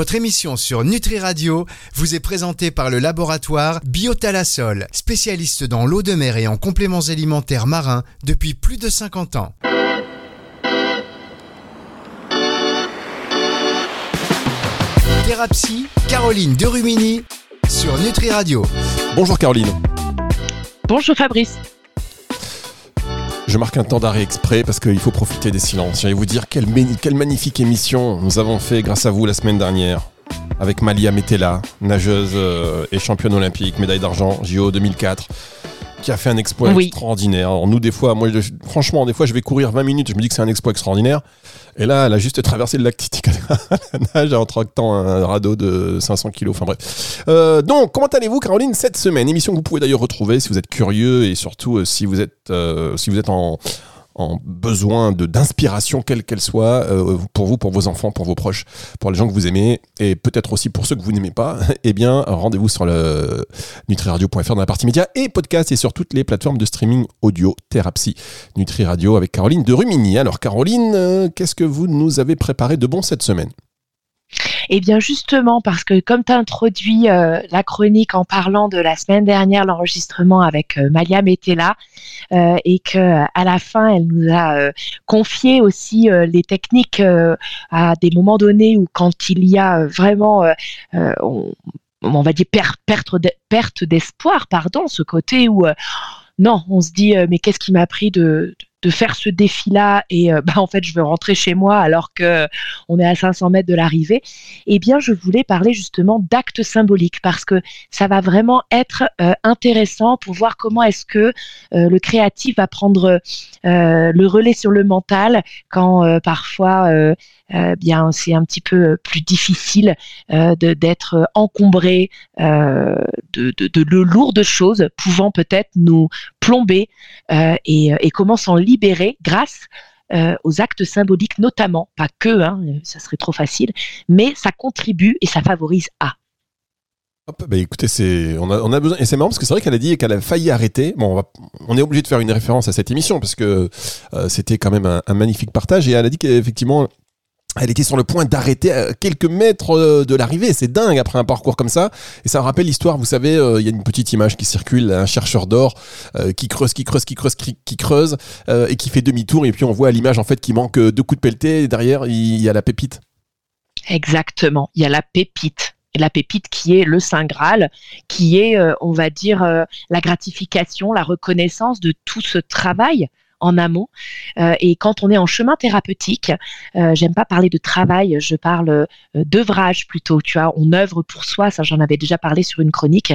Votre émission sur Nutri Radio vous est présentée par le laboratoire Biotalasol, spécialiste dans l'eau de mer et en compléments alimentaires marins depuis plus de 50 ans. Thérapie, Caroline Derumini sur Nutri Radio. Bonjour Caroline. Bonjour Fabrice. Je marque un temps d'arrêt exprès parce qu'il faut profiter des silences. J'allais vous dire quelle, magnifique émission nous avons fait grâce à vous la semaine dernière. Avec Malia Metella, nageuse euh, et championne olympique, médaille d'argent, JO 2004 qui a fait un exploit extraordinaire. Alors nous, des fois, moi, franchement, des fois, je vais courir 20 minutes, je me dis que c'est un exploit extraordinaire. Et là, elle a juste traversé le lac Titicaca, la nage en tractant un radeau de 500 kilos. Enfin bref. Euh, donc, comment allez-vous, Caroline, cette semaine? Émission que vous pouvez d'ailleurs retrouver si vous êtes curieux et surtout euh, si vous êtes, euh, si vous êtes en, en besoin d'inspiration quelle qu'elle soit euh, pour vous, pour vos enfants, pour vos proches, pour les gens que vous aimez et peut-être aussi pour ceux que vous n'aimez pas, eh bien rendez-vous sur le nutriradio.fr dans la partie médias et podcast et sur toutes les plateformes de streaming audio Thérapie Nutri Radio avec Caroline de Rumini. Alors Caroline, euh, qu'est-ce que vous nous avez préparé de bon cette semaine? Eh bien justement, parce que comme tu as introduit euh, la chronique en parlant de la semaine dernière, l'enregistrement avec euh, Malia Metella, euh, et que à la fin, elle nous a confié aussi les techniques à des moments donnés où quand il y a vraiment... On, va dire perte d'espoir, pardon, ce côté où non, on se dit mais qu'est-ce qui m'a pris de faire ce défi-là et euh, bah, en fait je veux rentrer chez moi alors que on est à 500 mètres de l'arrivée, eh bien je voulais parler justement d'actes symboliques parce que ça va vraiment être euh, intéressant pour voir comment est-ce que euh, le créatif va prendre le relais sur le mental quand parfois bien c'est un petit peu plus difficile d'être encombré de, de, de, lourdes choses pouvant peut-être nous plomber et, et comment s'en libérer grâce euh, aux actes symboliques notamment, pas que, hein, ça serait trop facile, mais ça contribue et ça favorise à. bah écoutez, c'est on a, besoin et c'est marrant parce que c'est vrai qu'elle a dit qu'elle a failli arrêter. Bon, on, est obligé de faire une référence à cette émission parce que euh, c'était quand même un, un, magnifique partage et elle a dit qu'effectivement elle était sur le point d'arrêter à quelques mètres euh, de l'arrivée. C'est dingue après un parcours comme ça. Et ça rappelle l'histoire, vous savez, euh, il y a une petite image qui circule, un chercheur d'or euh, qui creuse, qui creuse, qui creuse, qui, creuse, et qui fait demi-tour. Et puis on voit à l'image en fait qu'il manque deux coups de pelleté. Et derrière, il y a la pépite. Exactement, il y a la pépite la pépite qui est le Saint Graal, qui est, on va dire, la gratification, la reconnaissance de tout ce travail en amont. Euh, et quand on est en chemin thérapeutique, euh, j'aime pas parler de travail, je parle euh, d'œuvrage plutôt. Tu vois, on œuvre pour soi. Ça, j'en avais déjà parlé sur une chronique.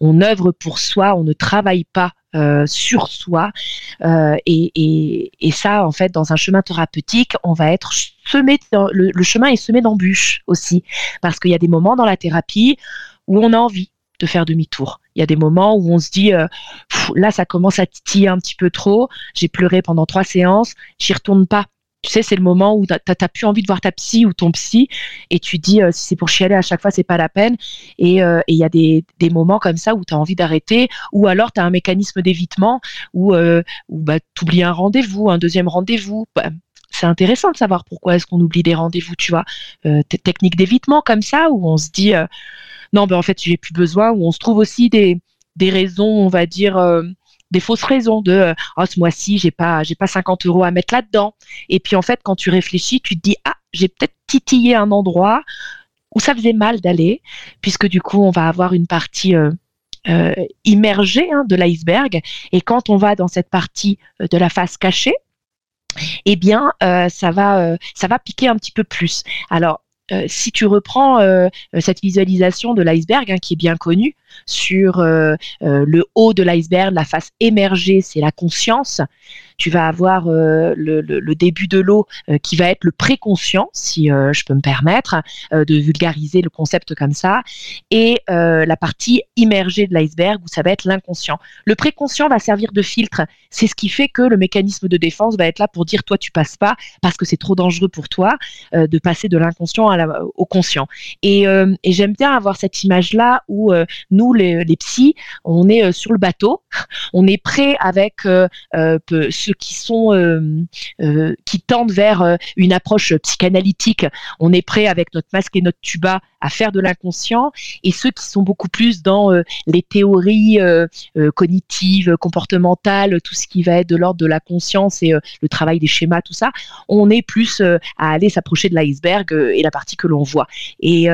On œuvre pour soi. On ne travaille pas sur soi. Et, ça, en fait, dans un chemin thérapeutique, on va être semé le chemin est semé d'embûches aussi, parce qu'il y a des moments dans la thérapie où on a envie de faire demi-tour. Il y a des moments où on se dit, euh, là, ça commence à titiller un petit peu trop. J'ai pleuré pendant trois séances, j'y retourne pas. Tu sais, c'est le moment où tu n'as plus envie de voir ta psy ou ton psy et tu dis, euh, si c'est pour chialer à chaque fois, c'est pas la peine. Et euh, il y a des, moments comme ça où tu as envie d'arrêter ou alors tu as un mécanisme d'évitement où, où bah, tu oublies un rendez-vous, un deuxième rendez-vous. Bah, c'est intéressant de savoir pourquoi est-ce qu'on oublie des rendez-vous, tu vois. technique d'évitement comme ça où on se dit non, ben en fait, j'ai plus besoin. Ou on se trouve aussi des, raisons, on va dire, euh, des fausses raisons de euh, oh, ce mois-ci, j'ai pas, j'ai pas 50 euros à mettre là-dedans. Et puis en fait, quand tu réfléchis, tu te dis ah, j'ai peut-être titillé un endroit où ça faisait mal d'aller, puisque du coup, on va avoir une partie euh, immergée hein, de l'iceberg. Et quand on va dans cette partie de la face cachée, eh bien, ça va, ça va piquer un petit peu plus. Alors, euh, si tu reprends euh, cette visualisation de l'iceberg hein, qui est bien connue sur euh, le haut de l'iceberg, la face émergée, c'est la conscience tu vas avoir euh, le, début de l'eau euh, qui va être le préconscient, si euh, je peux me permettre de vulgariser le concept comme ça, et la partie immergée de l'iceberg où ça va être l'inconscient. Le préconscient va servir de filtre. C'est ce qui fait que le mécanisme de défense va être là pour dire toi tu passes pas parce que c'est trop dangereux pour toi de passer de l'inconscient au conscient. Et, j'aime bien avoir cette image là où nous les, les psys, on est sur le bateau, on est prêt avec ceux qui sont qui tendent vers une approche psychanalytique, on est prêt avec notre masque et notre tuba à faire de l'inconscient, et ceux qui sont beaucoup plus dans les théories cognitives, comportementales, tout ce qui va être de l'ordre de la conscience et le travail des schémas, tout ça, on est plus à aller s'approcher de l'iceberg et la partie que l'on voit. Et,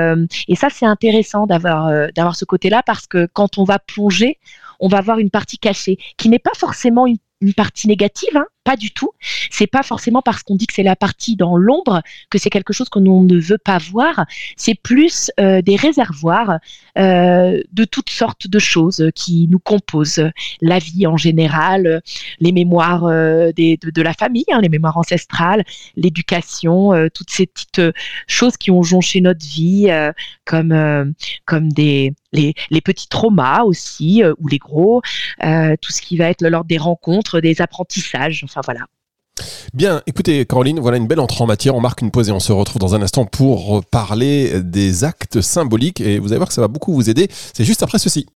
ça, c'est intéressant d'avoir d'avoir ce côté-là parce que quand on va plonger, on va voir une partie cachée qui n'est pas forcément une, partie négative, hein, pas du tout. C'est pas forcément parce qu'on dit que c'est la partie dans l'ombre que c'est quelque chose que l'on ne veut pas voir. C'est plus euh, des réservoirs euh, de toutes sortes de choses qui nous composent. La vie en général, les mémoires euh, de, la famille, hein, les mémoires ancestrales, l'éducation, toutes ces petites choses qui ont jonché notre vie, comme comme des les, petits traumas aussi ou les gros, tout ce qui va être l'ordre des rencontres, des apprentissages voilà. Bien, écoutez Caroline, voilà une belle entrée en matière. On marque une pause et on se retrouve dans un instant pour parler des actes symboliques. Et vous allez voir que ça va beaucoup vous aider. C'est juste après ceci.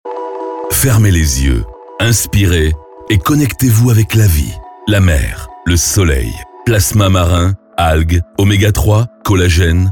Fermez les yeux, inspirez et connectez-vous avec la vie, la mer, le soleil, plasma marin, algues, oméga 3, collagène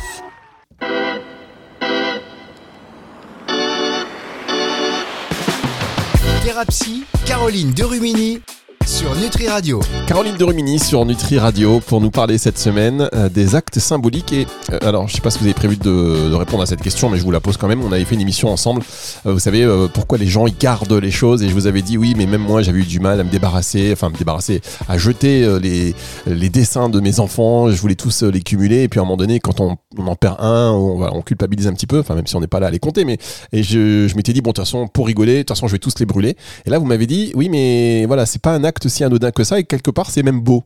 Thérapie, Caroline Derumini sur Nutri Radio. Caroline de Rumini sur Nutri Radio pour nous parler cette semaine euh, des actes symboliques. Et euh, alors, je sais pas si vous avez prévu de, répondre à cette question, mais je vous la pose quand même. On avait fait une émission ensemble. Euh, vous savez pourquoi les gens ils gardent les choses? Et je vous avais dit oui, mais même moi j'avais eu du mal à me débarrasser, enfin me débarrasser, à jeter les, les dessins de mes enfants. Je voulais tous les cumuler et puis à un moment donné, quand on, en perd un, on, on culpabilise un petit peu. Enfin même si on n'est pas là à les compter, mais et je, je m'étais dit bon de toute façon pour rigoler, de toute façon je vais tous les brûler. Et là vous m'avez dit oui, mais voilà c'est pas un acte si anodin que ça et quelque part c'est même beau.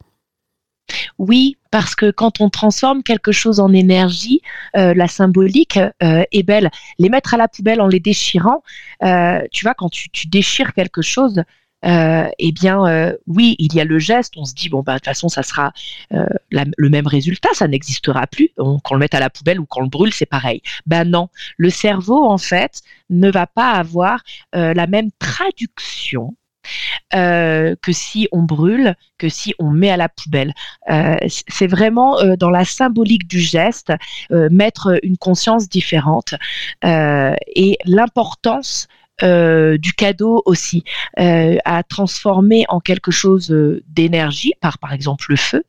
Oui, parce que quand on transforme quelque chose en énergie, euh, la symbolique euh, est belle. Les mettre à la poubelle en les déchirant, euh, tu vois, quand tu, déchires quelque chose, eh bien, oui, il y a le geste. On se dit bon, bah, de toute façon, ça sera le même résultat, ça n'existera plus. qu'on le mette à la poubelle ou qu'on le brûle, c'est pareil. Ben non, le cerveau en fait ne va pas avoir la même traduction euh, que si on brûle, que si on met à la poubelle. Euh, c'est vraiment euh, dans la symbolique du geste, mettre une conscience différente et l'importance du cadeau aussi, à transformer en quelque chose d'énergie, par par exemple le feu,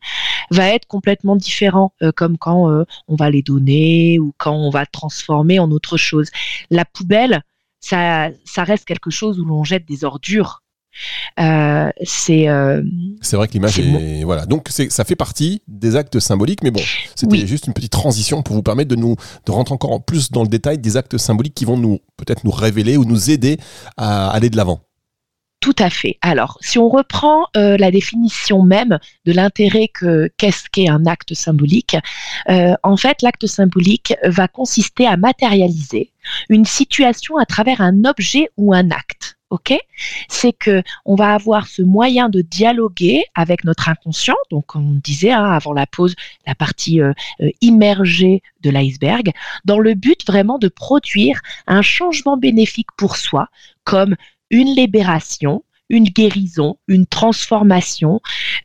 va être complètement différent, comme quand on va les donner ou quand on va transformer en autre chose. La poubelle, ça, ça reste quelque chose où l'on jette des ordures. Euh, c'est euh, c'est vrai que l'image est, voilà donc ça fait partie des actes symboliques mais bon c'était juste une petite transition pour vous permettre de nous de rentrer encore plus dans le détail des actes symboliques qui vont nous peut-être nous révéler ou nous aider à aller de l'avant. Tout à fait. Alors, si on reprend euh, la définition même de l'intérêt que qu'est-ce qu'est un acte symbolique, en fait, l'acte symbolique va consister à matérialiser une situation à travers un objet ou un acte ok? C'est que on va avoir ce moyen de dialoguer avec notre inconscient. Donc, on disait hein, avant la pause, la partie euh, euh, immergée de l'iceberg, dans le but vraiment de produire un changement bénéfique pour soi, comme une libération, une guérison, une transformation,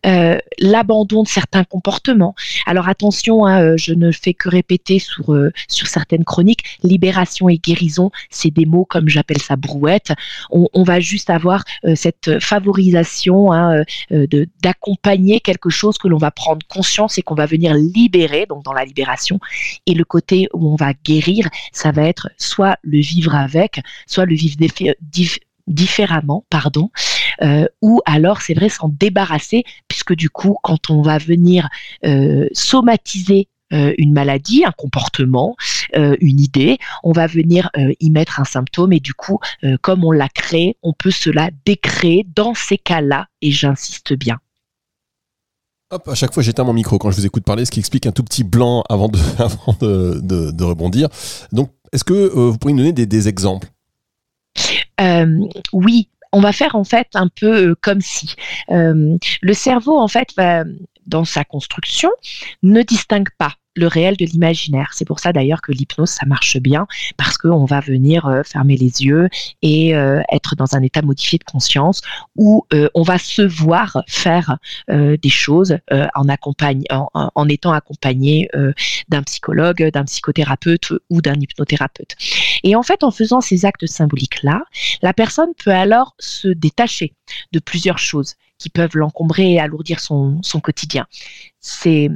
euh, l'abandon de certains comportements. Alors attention, hein, euh, je ne fais que répéter sur, euh, sur certaines chroniques, libération et guérison, c'est des mots comme j'appelle ça brouette. On, va juste avoir cette favorisation hein, de d'accompagner quelque chose que l'on va prendre conscience et qu'on va venir libérer, donc dans la libération. Et le côté où on va guérir, ça va être soit le vivre avec, soit le vivre différemment, pardon, euh, ou alors c'est vrai s'en débarrasser, puisque du coup, quand on va venir euh, somatiser euh, une maladie, un comportement, une idée, on va venir y mettre un symptôme et du coup, comme on l'a créé, on peut cela décréer dans ces cas-là, et j'insiste bien. Hop, à chaque fois j'éteins mon micro quand je vous écoute parler, ce qui explique un tout petit blanc avant de, rebondir. Donc, est-ce que vous pourriez nous donner des, exemples? Oui, on va faire en fait un peu euh, comme si. Euh, le cerveau en fait dans sa construction ne distingue pas le réel de l'imaginaire. C'est pour ça d'ailleurs que l'hypnose ça marche bien parce qu'on va venir euh, fermer les yeux et euh, être dans un état modifié de conscience où euh, on va se voir faire des choses en, en, étant accompagné d'un psychologue, d'un psychothérapeute ou d'un hypnothérapeute. Et en fait, en faisant ces actes symboliques-là, la personne peut alors se détacher de plusieurs choses qui peuvent l'encombrer et alourdir son, son quotidien. C'est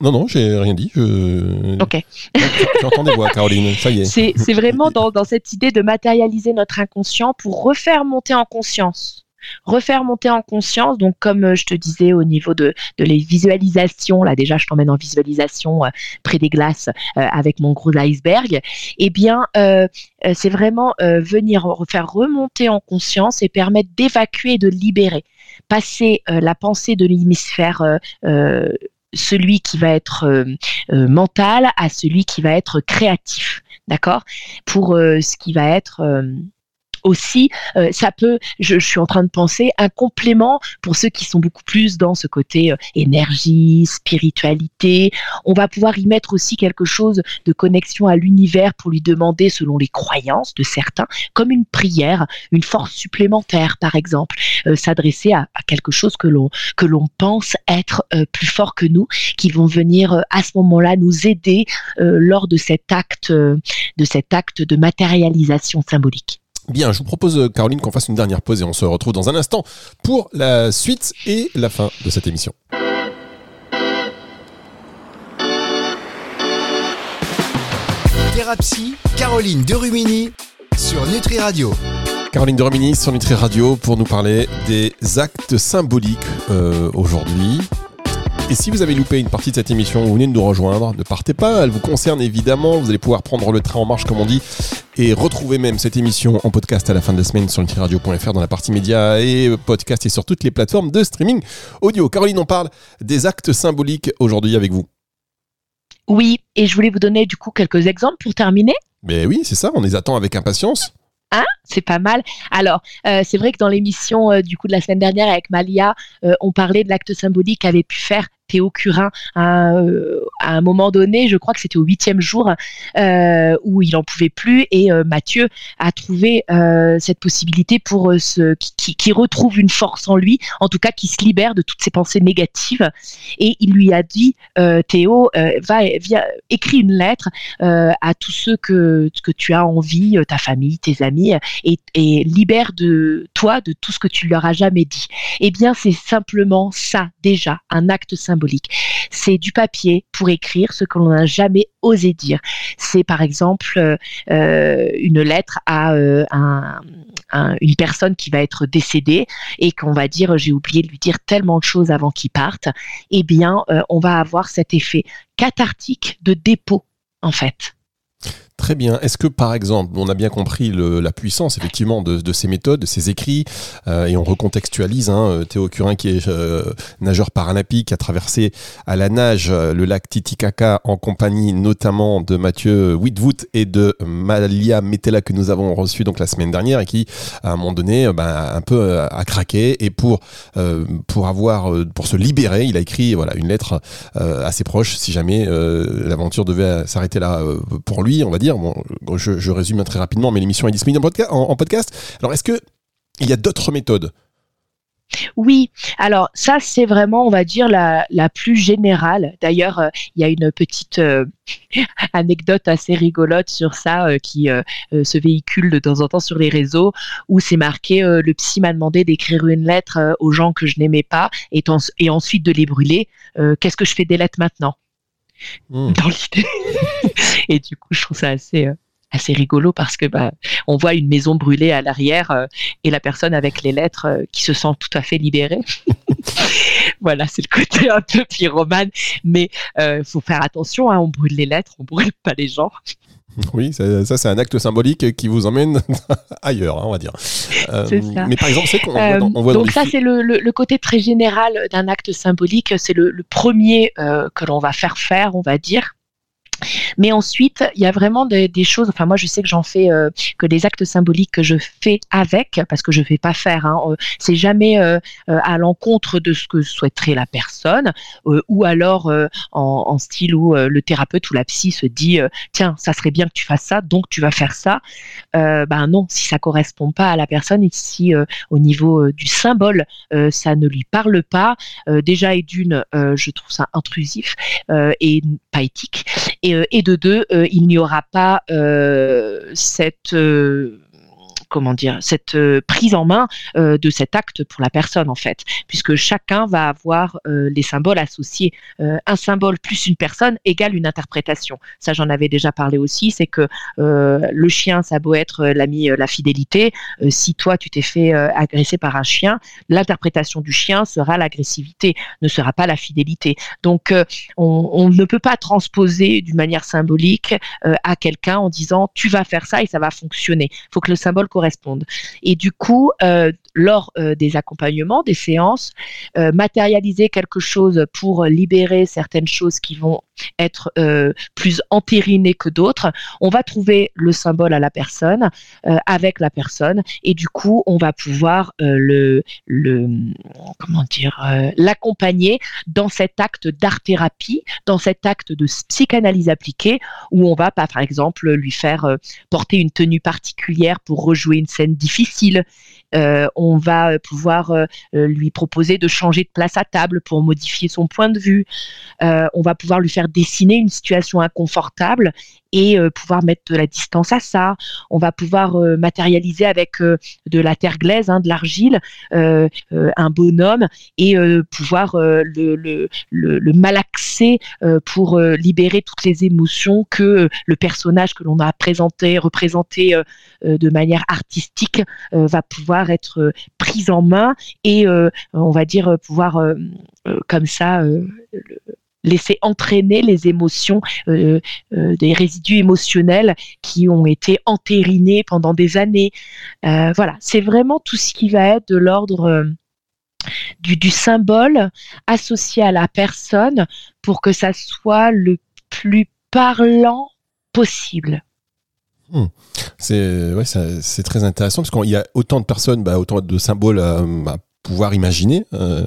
Non, non, j'ai rien dit. Je... ok. Tu, tu entends des voix, Caroline, ça y est. C'est vraiment dans, dans cette idée de matérialiser notre inconscient pour refaire monter en conscience. Refaire monter en conscience, donc comme euh, je te disais au niveau de, de les visualisations, là déjà je t'emmène en visualisation euh, près des glaces euh, avec mon gros iceberg, eh bien euh, c'est vraiment venir faire remonter en conscience et permettre d'évacuer et de libérer, passer euh, la pensée de l'hémisphère euh, euh, celui qui va être euh, euh, mental à celui qui va être créatif, d'accord? Pour euh, ce qui va être aussi, euh, ça peut, je, je suis en train de penser, un complément pour ceux qui sont beaucoup plus dans ce côté euh, énergie, spiritualité. On va pouvoir y mettre aussi quelque chose de connexion à l'univers pour lui demander, selon les croyances de certains, comme une prière, une force supplémentaire, par exemple, euh, s'adresser à, à quelque chose que l'on que l'on pense être euh, plus fort que nous, qui vont venir euh, à ce moment-là nous aider euh, lors de cet acte, de cet acte de matérialisation symbolique. Bien, je vous propose, euh, Caroline, qu'on fasse une dernière pause et on se retrouve dans un instant pour la suite et la fin de cette émission. Thérapie, Caroline Derumini sur Nutri Radio. Caroline de Romini sur Nutri Radio pour nous parler des actes symboliques euh, aujourd'hui. Et si vous avez loupé une partie de cette émission, vous venez de nous rejoindre, ne partez pas, elle vous concerne évidemment, vous allez pouvoir prendre le train en marche comme on dit, et retrouver même cette émission en podcast à la fin de la semaine sur nutriradio.fr dans la partie médias et podcast et sur toutes les plateformes de streaming audio. Caroline, on parle des actes symboliques aujourd'hui avec vous. Oui, et je voulais vous donner du coup quelques exemples pour terminer. Mais oui, c'est ça, on les attend avec impatience. Hein c'est pas mal. Alors, euh, c'est vrai que dans l'émission euh, du coup de la semaine dernière avec Malia, euh, on parlait de l'acte symbolique qu'avait pu faire Théo Curin à, euh, à un moment donné, je crois que c'était au huitième jour, euh, où il en pouvait plus, et euh, Mathieu a trouvé cette possibilité pour ce qui, retrouve une force en lui, en tout cas qui se libère de toutes ses pensées négatives, et il lui a dit Théo, va écris une lettre à tous ceux que, que tu as envie, ta famille, tes amis, et, et libère de toi de tout ce que tu leur as jamais dit. Eh bien, c'est simplement ça déjà, un acte symbolique. C'est du papier pour écrire ce que l'on n'a jamais osé dire. C'est par exemple euh, euh, une lettre à euh, un, un- une personne qui va être décédée et qu'on va dire j'ai oublié de lui dire tellement de choses avant qu'il parte. Eh bien, on va avoir cet effet cathartique de dépôt en fait. Très bien. Est-ce que, par exemple, on a bien compris le- la puissance, effectivement, de, ces méthodes, de ces écrits, euh, et on recontextualise hein, euh, Théo Curin, qui est euh, nageur paralympique, a traversé à la nage le lac Titicaca en compagnie notamment de Mathieu Whitwood et de Malia Metella, que nous avons reçu donc la semaine dernière, et qui, à un moment donné, ben, un peu a craqué, et pour, pour, avoir, pour se libérer, il a écrit voilà, une lettre assez proche, si jamais l'aventure devait s'arrêter là pour lui, on va dire. Bon, je, je résume très rapidement, mais l'émission est disponible en, podca- en- en podcast. Alors, est-ce que il y a d'autres méthodes? Oui, alors ça c'est vraiment, on va dire, la, la plus générale. D'ailleurs, euh, il y a une petite euh, anecdote assez rigolote sur ça euh, qui euh, euh, se véhicule de temps en temps sur les réseaux, où c'est marqué euh, le psy m'a demandé d'écrire une lettre euh, aux gens que je n'aimais pas et, en- et ensuite de les brûler. Euh, Qu'est-ce que je fais des lettres maintenant? Hmm. dans l'idée. et du coup, je trouve ça assez, euh, assez rigolo parce que bah, on voit une maison brûlée à l'arrière euh, et la personne avec les lettres euh, qui se sent tout à fait libérée. voilà, c'est le côté un peu pyromane, mais il faut faire attention. hein, on brûle les lettres, on brûle pas les gens. Oui, ça, c'est un acte symbolique qui vous emmène ailleurs, hein, on va dire. Euh, ça. Mais par exemple, c'est qu'on voit, voit Donc ça, c'est le, côté très général d'un acte symbolique. C'est le, premier que l'on va faire faire, on va dire. Mais ensuite, il y a vraiment des, choses. Enfin, moi, je sais que j'en fais euh, que des actes symboliques que je fais avec, parce que je ne vais pas faire. Hein, euh, c'est jamais euh, à l'encontre de ce que souhaiterait la personne, ou alors en, style où le thérapeute ou la psy se dit tiens, ça serait bien que tu fasses ça, donc tu vas faire ça. ben non, si ça correspond pas à la personne, et si au niveau du symbole, ça ne lui parle pas, déjà et d'une, je trouve ça intrusif et pas éthique. Et euh, et, de deux, euh, il n'y aura pas euh, cette comment dire cette euh, prise en main euh, de cet acte pour la personne en fait, puisque chacun va avoir euh, les symboles associés. un symbole plus une personne égale une interprétation. Ça, j'en avais déjà parlé aussi. C'est que le chien, ça a beau être l'ami, la fidélité. si toi, tu t'es fait agresser par un chien, l'interprétation du chien sera l'agressivité, ne sera pas la fidélité. Donc, on, on, ne peut pas transposer d'une manière symbolique à quelqu'un en disant tu vas faire ça et ça va fonctionner. Il faut que le symbole Et du coup, euh, lors euh, des accompagnements, des séances, euh, matérialiser quelque chose pour libérer certaines choses qui vont être plus entérinées que d'autres, on va trouver le symbole à la personne, avec la personne, et du coup, on va pouvoir le, le, comment dire, l'accompagner dans cet acte d'art-thérapie, dans cet acte de psychanalyse appliquée, où on va, par exemple, lui faire porter une tenue particulière pour rejouer une scène difficile. Euh, on va pouvoir euh, lui proposer de changer de place à table pour modifier son point de vue. Euh, on va pouvoir lui faire dessiner une situation inconfortable et pouvoir mettre de la distance à ça. On va pouvoir matérialiser avec de la terre glaise, hein, de l'argile, un bonhomme et pouvoir le, le, le, malaxer pour libérer toutes les émotions que le personnage que l'on a présenté, représenté de manière artistique, va pouvoir être euh, prise en main et euh, on va dire pouvoir euh, comme ça laisser entraîner les émotions, des résidus émotionnels qui ont été entérinés pendant des années. voilà, c'est vraiment tout ce qui va être de l'ordre du, symbole associé à la personne pour que ça soit le plus parlant possible. Hmm. C'est ouais, très intéressant parce qu'il y a autant de personnes, bah, autant de symboles à, pouvoir imaginer. Euh,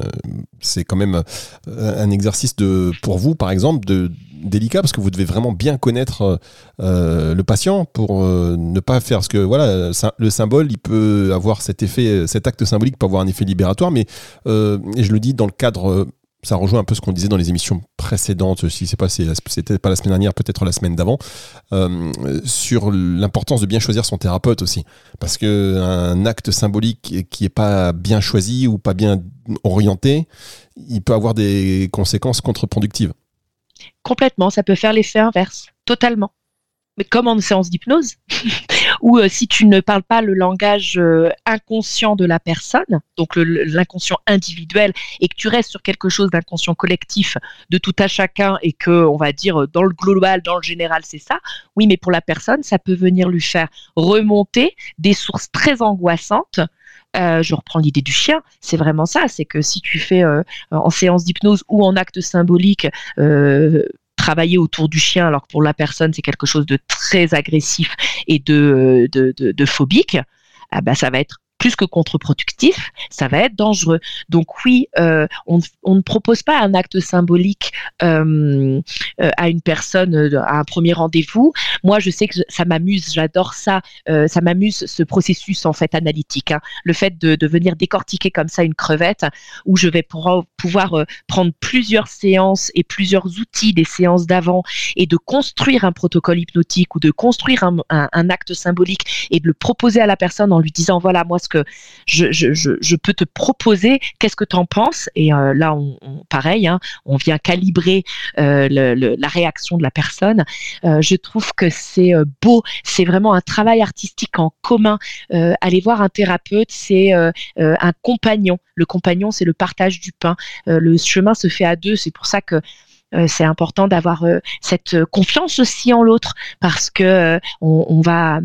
c'est quand même euh, un exercice de, pour vous, par exemple, de, délicat parce que vous devez vraiment bien connaître euh, le patient pour ne pas faire ce que voilà le symbole il peut avoir cet effet cet acte symbolique peut avoir un effet libératoire mais je le dis dans le cadre ça rejoint un peu ce qu'on disait dans les émissions précédentes, si c'est pas c'était pas la semaine dernière, peut-être la semaine d'avant, euh, sur l'importance de bien choisir son thérapeute aussi, parce que un acte symbolique qui est pas bien choisi ou pas bien orienté, il peut avoir des conséquences contre-productives. Complètement, ça peut faire l'effet inverse, totalement mais comme en séance d'hypnose, où euh, si tu ne parles pas le langage euh, inconscient de la personne, donc l'inconscient individuel, et que tu restes sur quelque chose d'inconscient collectif de tout à chacun, et que on va dire dans le global, dans le général, c'est ça. Oui, mais pour la personne, ça peut venir lui faire remonter des sources très angoissantes. Euh, je reprends l'idée du chien, c'est vraiment ça, c'est que si tu fais en séance d'hypnose ou en acte symbolique travailler autour du chien, alors que pour la personne, c'est quelque chose de très agressif et de, de, de, phobique, ah bah, ça va être plus que contre-productif, ça va être dangereux. Donc oui, euh, on, ne propose pas un acte symbolique euh, euh, à une personne à un premier rendez-vous. Moi, je sais que ça m'amuse, j'adore ça, ça m'amuse ce processus en fait analytique, hein. le fait de, venir décortiquer comme ça une crevette, où je vais pouvoir, prendre plusieurs séances et plusieurs outils des séances d'avant et de construire un protocole hypnotique ou de construire un, acte symbolique et de le proposer à la personne en lui disant voilà moi ce je, peux te proposer, qu'est-ce que tu en penses Et euh, là, on, pareil, hein, on vient calibrer euh, la réaction de la personne. Euh, je trouve que c'est beau, c'est vraiment un travail artistique en commun. aller voir un thérapeute, c'est un compagnon. Le compagnon, c'est le partage du pain. le chemin se fait à deux, c'est pour ça que c'est important d'avoir cette confiance aussi en l'autre parce que on va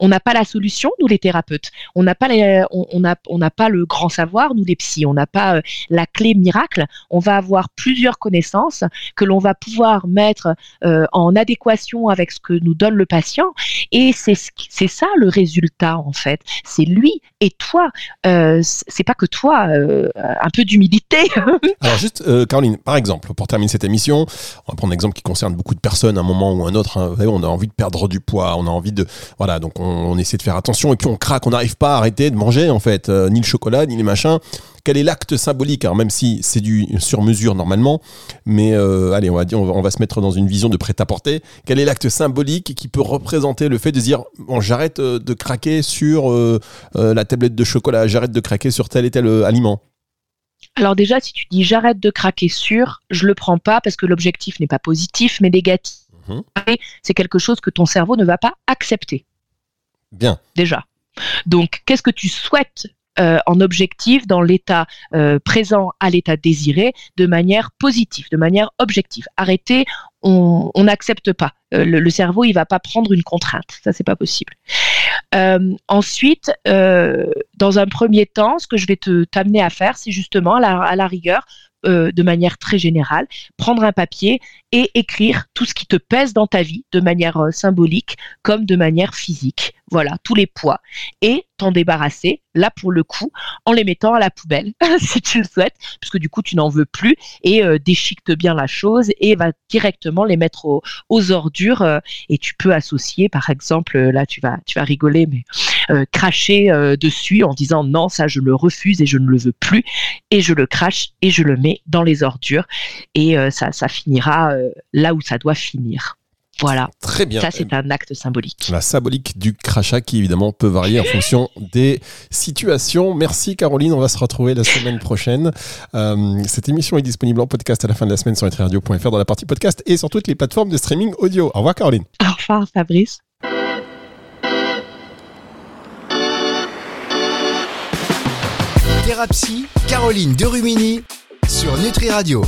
on n'a pas la solution, nous les thérapeutes. On n'a pas, on, on, pas le grand savoir, nous les psys. On n'a pas euh, la clé miracle. On va avoir plusieurs connaissances que l'on va pouvoir mettre euh, en adéquation avec ce que nous donne le patient. Et c'est c'est ça le résultat en fait. C'est lui et toi. Euh, c'est pas que toi. Euh, un peu d'humilité. Alors juste, Caroline, par exemple, pour terminer cette émission, on va prendre un exemple qui concerne beaucoup de personnes à un moment ou un autre. Hein. on a envie de perdre du poids, on a envie de, voilà, donc on, essaie de faire attention et puis on craque, on n'arrive pas à arrêter de manger en fait, euh, ni le chocolat, ni les machins. Quel est l'acte symbolique? Alors même si c'est du sur mesure normalement, mais euh, allez, on va dire, on va, se mettre dans une vision de prêt-à-porter. Quel est l'acte symbolique qui peut représenter le fait de dire bon, j'arrête euh, de craquer sur la tablette de chocolat, j'arrête de craquer sur tel et tel aliment? Alors déjà, si tu dis j'arrête de craquer sur, je le prends pas parce que l'objectif n'est pas positif mais négatif. Mhm. C'est quelque chose que ton cerveau ne va pas accepter. Bien. Déjà. Donc, qu'est-ce que tu souhaites euh, en objectif dans l'état euh, présent à l'état désiré de manière positive, de manière objective? Arrêter, on n'accepte pas. Euh, le, cerveau, il va pas prendre une contrainte. Ça, c'est pas possible. ensuite, dans un premier temps, ce que je vais te t'amener à faire, c'est justement à la rigueur euh, de manière très générale, prendre un papier et écrire tout ce qui te pèse dans ta vie de manière euh, symbolique comme de manière physique. Voilà, tous les poids. Et t'en débarrasser, là pour le coup, en les mettant à la poubelle, si tu le souhaites, puisque du coup tu n'en veux plus, et euh, déchiquete bien la chose et va directement les mettre aux, ordures. Euh, et tu peux associer, par exemple, là tu vas, tu vas rigoler, mais cracher dessus en disant non, ça je le refuse et je ne le veux plus, et je le crache et je le mets dans les ordures, et ça, ça finira euh, là où ça doit finir. Voilà. Très bien. Ça, c'est un acte symbolique. La symbolique du crachat qui, évidemment, peut varier en fonction des situations. Merci, Caroline. On va se retrouver la semaine prochaine. Euh, cette émission est disponible en podcast à la fin de la semaine sur etriradio.fr dans la partie podcast et sur toutes les plateformes de streaming audio. Au revoir, Caroline. Au revoir, Fabrice. Thérapie, Caroline Derumini sur Nutri Radio.